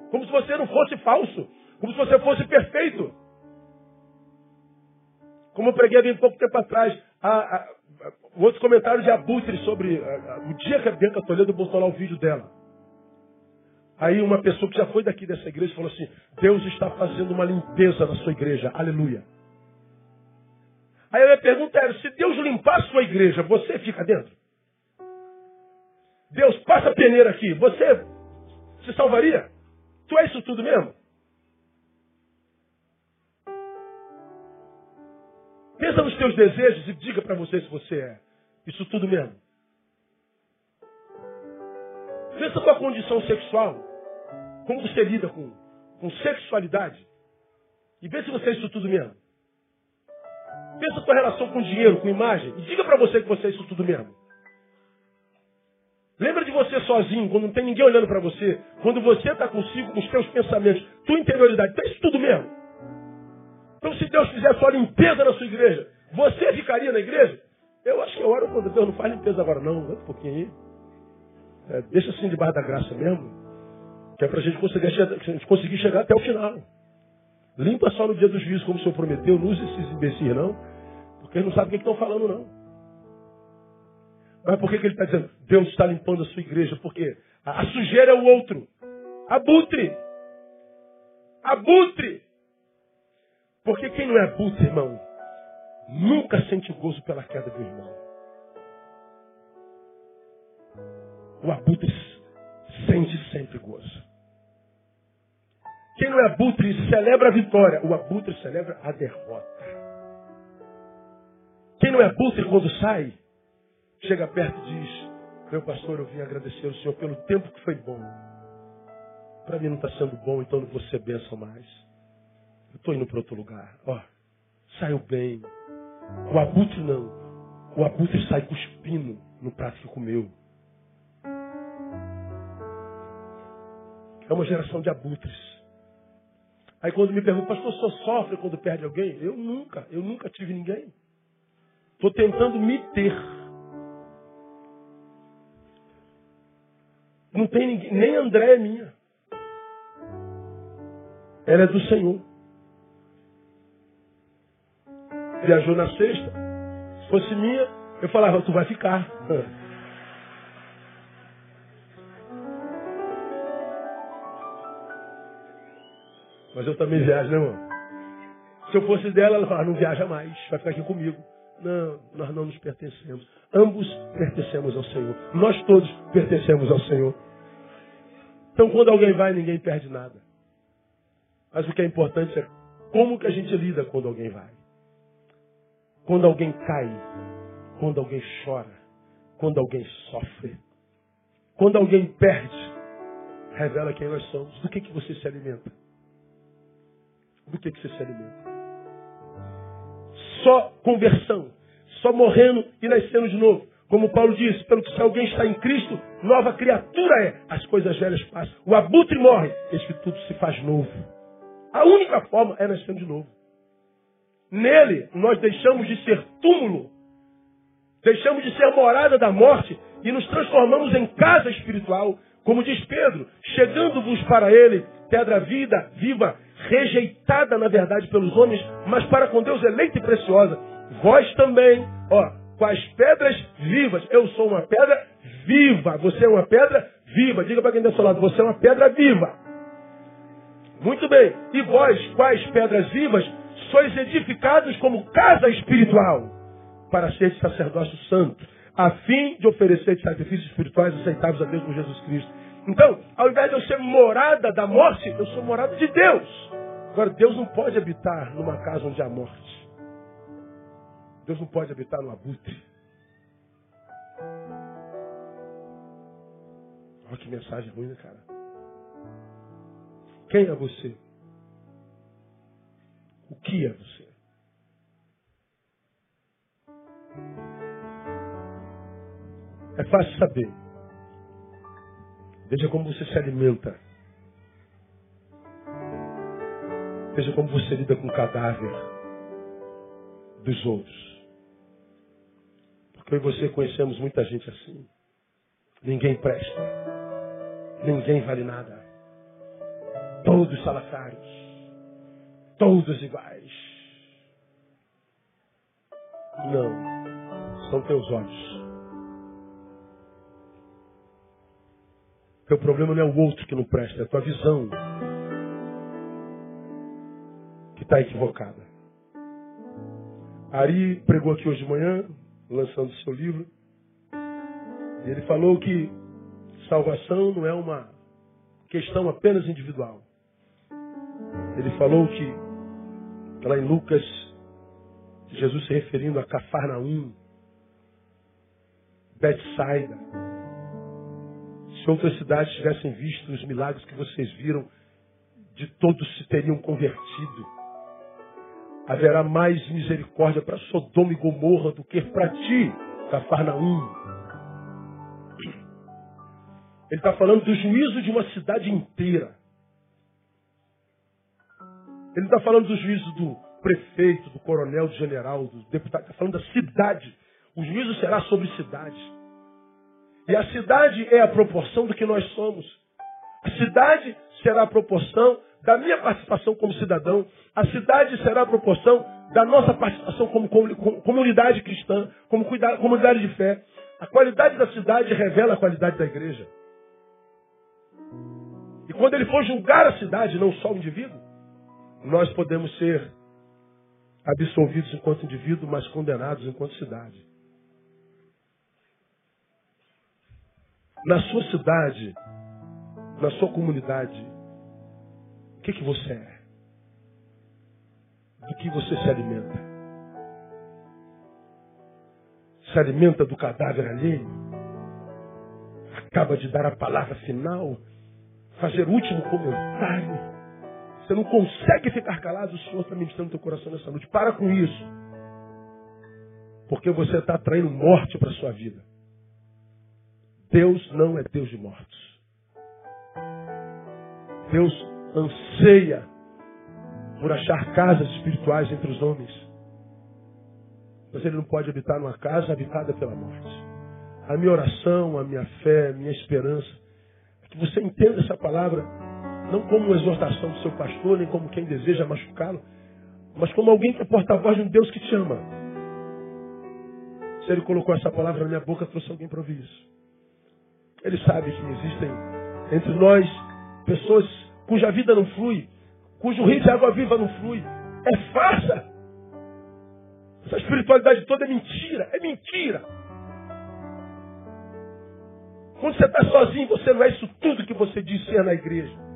Como se você não fosse falso. Como se você fosse perfeito. Como eu preguei há pouco tempo atrás a, a, outro comentário de Abutre sobre a, o dia que a Bianca Toledo botou lá o vídeo dela. Aí uma pessoa que já foi daqui dessa igreja falou assim: Deus está fazendo uma limpeza na sua igreja. Aleluia. Aí a minha pergunta era: se Deus limpar a sua igreja, você fica dentro? Deus passa a peneira aqui, você se salvaria? Tu é isso tudo mesmo? Pensa nos teus desejos e diga para você se você é. Isso tudo mesmo. Pensa com a condição sexual. Como você lida com, com sexualidade. E vê se você é isso tudo mesmo. Pensa com a relação com dinheiro, com imagem. E diga para você que você é isso tudo mesmo. Lembra de você sozinho, quando não tem ninguém olhando para você. Quando você está consigo, com os teus pensamentos, tua interioridade. É isso tudo mesmo. Então se Deus fizesse uma limpeza na sua igreja, você ficaria na igreja? Eu acho que é hora quando Deus não faz limpeza agora não. Um pouquinho aí. É, deixa assim debaixo da graça mesmo. Que é para a gente conseguir, chegar até o final. Limpa só no dia do juízo, como o Senhor prometeu. Não use esses imbecis, não. Porque eles não sabem o que estão falando, não. Mas por que, que ele está dizendo? Deus está limpando a sua igreja. Porque a, a sujeira é o outro. Abutre. Abutre. Porque quem não é abutre, irmão, nunca sente gozo pela queda do irmão. O abutre sente sempre gozo. Quem não é abutre celebra a vitória. O abutre celebra a derrota. Quem não é abutre quando sai, chega perto e diz, meu pastor, eu vim agradecer ao Senhor pelo tempo que foi bom. Para mim não está sendo bom, então não vou ser bênção mais. Eu estou indo para outro lugar. Ó, saiu bem. O abutre não. O abutre sai cuspindo no prato que comeu. É uma geração de abutres. Aí quando me perguntam, pastor, só sofre quando perde alguém? Eu nunca, eu nunca tive ninguém. Estou tentando me ter. Não tem ninguém, nem André é minha. Ela é do Senhor. Viajou na sexta. Se fosse minha, eu falava, tu vai ficar. [laughs] Mas eu também viajo, né, irmão? Se eu fosse dela, ela falava, não viaja mais, vai ficar aqui comigo. Não, nós não nos pertencemos. Ambos pertencemos ao Senhor. Nós todos pertencemos ao Senhor. Então, quando alguém vai, ninguém perde nada. Mas o que é importante é como que a gente lida quando alguém vai. Quando alguém cai, quando alguém chora, quando alguém sofre, quando alguém perde, revela quem nós somos. Do que, que você se alimenta? do que, que você se alimenta. Só conversão, só morrendo e nascendo de novo. Como Paulo disse, pelo que se alguém está em Cristo, nova criatura é. As coisas velhas passam. O abutre morre, eis que tudo se faz novo. A única forma é nascendo de novo. Nele, nós deixamos de ser túmulo, deixamos de ser morada da morte e nos transformamos em casa espiritual. Como diz Pedro, chegando-vos para ele, pedra vida, viva, rejeitada, na verdade, pelos homens, mas para com Deus eleita e preciosa. Vós também, ó, com as pedras vivas. Eu sou uma pedra viva. Você é uma pedra viva. Diga para quem está ao seu lado, você é uma pedra viva. Muito bem. E vós, quais pedras vivas, sois edificados como casa espiritual, para ser sacerdócio santo, a fim de oferecer sacrifícios espirituais aceitáveis a Deus por Jesus Cristo. Então, ao invés de eu ser morada da morte, eu sou morada de Deus. Agora, Deus não pode habitar numa casa onde há morte. Deus não pode habitar no abutre. Olha que mensagem ruim, né, cara? Quem é você? O que é você? É fácil saber. Veja como você se alimenta. Veja como você lida com o cadáver dos outros. Porque eu e você conhecemos muita gente assim. Ninguém presta. Ninguém vale nada. Todos salafrários. Todos iguais. Não. São teus olhos. Teu problema não é o outro que não presta, é a tua visão está equivocada. Ari pregou aqui hoje de manhã, lançando seu livro. E ele falou que salvação não é uma questão apenas individual. Ele falou que, lá em Lucas Jesus se referindo a Cafarnaum, Betsaida. Se outras cidades tivessem visto os milagres que vocês viram, de todos se teriam convertido. Haverá mais misericórdia para Sodoma e Gomorra do que para ti, Cafarnaum. Ele está falando do juízo de uma cidade inteira. Ele está falando do juízo do prefeito, do coronel, do general, do deputado. Está falando da cidade. O juízo será sobre cidade. E a cidade é a proporção do que nós somos. A cidade será a proporção da minha participação como cidadão. A cidade será a proporção da nossa participação como comunidade cristã, como comunidade de fé. A qualidade da cidade revela a qualidade da igreja. E quando ele for julgar a cidade, não só o indivíduo, nós podemos ser absolvidos enquanto indivíduo, mas condenados enquanto cidade. Na sua cidade, na sua comunidade, o que, que você é? Do que você se alimenta? Se alimenta do cadáver alheio? Acaba de dar a palavra final? Fazer o último comentário? Você não consegue ficar calado, o Senhor está ministrando teu coração nessa noite. Para com isso. Porque você está traindo morte para a sua vida. Deus não é Deus de mortos. Deus anseia por achar casas espirituais entre os homens. Mas ele não pode habitar numa casa habitada pela morte. A minha oração, a minha fé, a minha esperança é que você entenda essa palavra não como uma exortação do seu pastor, nem como quem deseja machucá-lo, mas como alguém que é porta-voz de um Deus que te ama. Se ele colocou essa palavra na minha boca, trouxe alguém para ouvir isso. Ele sabe que existem entre nós pessoas cuja vida não flui, cujo rio de água viva não flui. É farsa. Essa espiritualidade toda é mentira. É mentira. Quando você está sozinho, você não é isso tudo que você diz ser na igreja.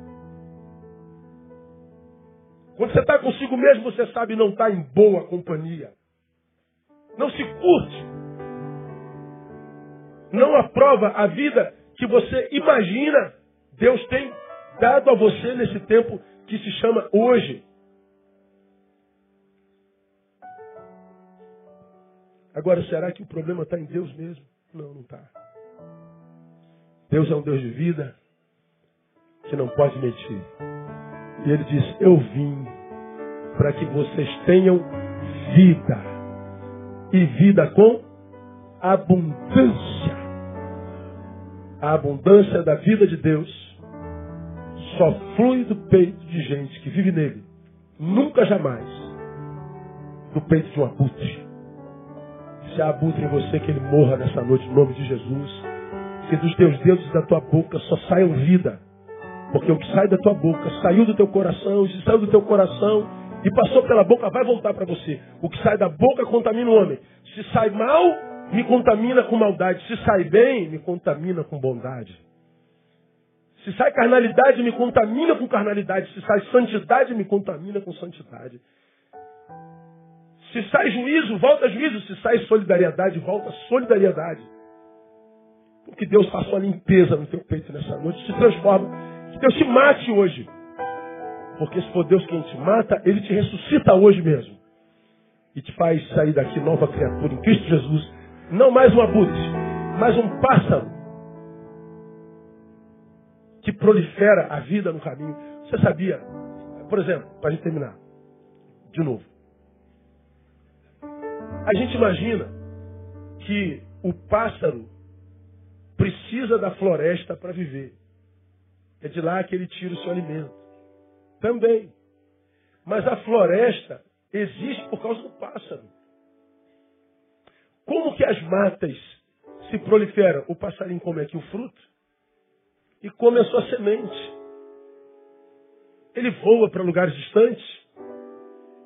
Quando você está consigo mesmo, você sabe não está em boa companhia. Não se curte. Não aprova a vida que você imagina Deus tem dado a você nesse tempo que se chama hoje. Agora, será que o problema está em Deus mesmo? Não, não está. Deus é um Deus de vida que não pode mentir. E ele diz: Eu vim para que vocês tenham vida. E vida com abundância. A abundância da vida de Deus só flui do peito de gente que vive nele. Nunca jamais do peito de um abutre. Se há abutre em você, que ele morra nessa noite, em nome de Jesus. Que dos teus dedos e da tua boca só saiam vida porque o que sai da tua boca saiu do teu coração, se saiu do teu coração e passou pela boca, vai voltar para você. O que sai da boca contamina o homem. Se sai mal, me contamina com maldade. Se sai bem, me contamina com bondade. Se sai carnalidade, me contamina com carnalidade. Se sai santidade, me contamina com santidade. Se sai juízo, volta juízo. Se sai solidariedade, volta solidariedade. Porque Deus passou a limpeza no teu peito nessa noite, se transforma Deus te mate hoje. Porque se for Deus quem te mata, Ele te ressuscita hoje mesmo. E te faz sair daqui nova criatura em Cristo Jesus. Não mais um abutre, mas um pássaro. Que prolifera a vida no caminho. Você sabia? Por exemplo, para a gente terminar. De novo. A gente imagina que o pássaro precisa da floresta para viver. É de lá que ele tira o seu alimento. Também. Mas a floresta existe por causa do pássaro. Como que as matas se proliferam? O passarinho come aqui o fruto e come a sua semente. Ele voa para lugares distantes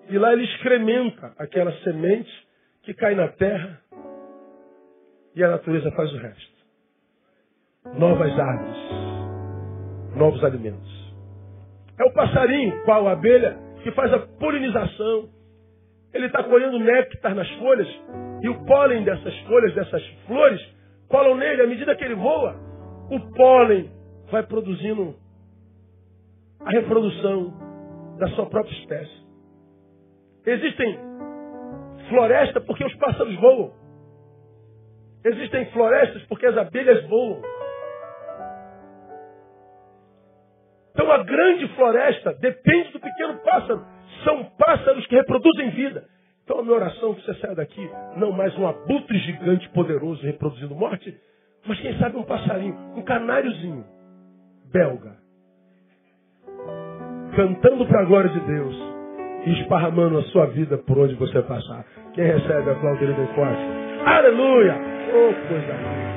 e lá ele excrementa aquela semente que cai na terra e a natureza faz o resto. Novas árvores novos alimentos. É o passarinho, qual a abelha, que faz a polinização. ele está colhendo néctar nas folhas, e o pólen dessas folhas, dessas flores, colam nele. À medida que ele voa, o pólen vai produzindo a reprodução da sua própria espécie. Existem florestas porque os pássaros voam. Existem florestas porque as abelhas voam. Então a grande floresta depende do pequeno pássaro. São pássaros que reproduzem vida. Então a minha oração é que você saia daqui, não mais um abutre gigante poderoso reproduzindo morte, mas quem sabe um passarinho, um canáriozinho belga, cantando para a glória de Deus e esparramando a sua vida por onde você passar. Quem recebe a glória dele forte? Aleluia! Oh, coisa linda!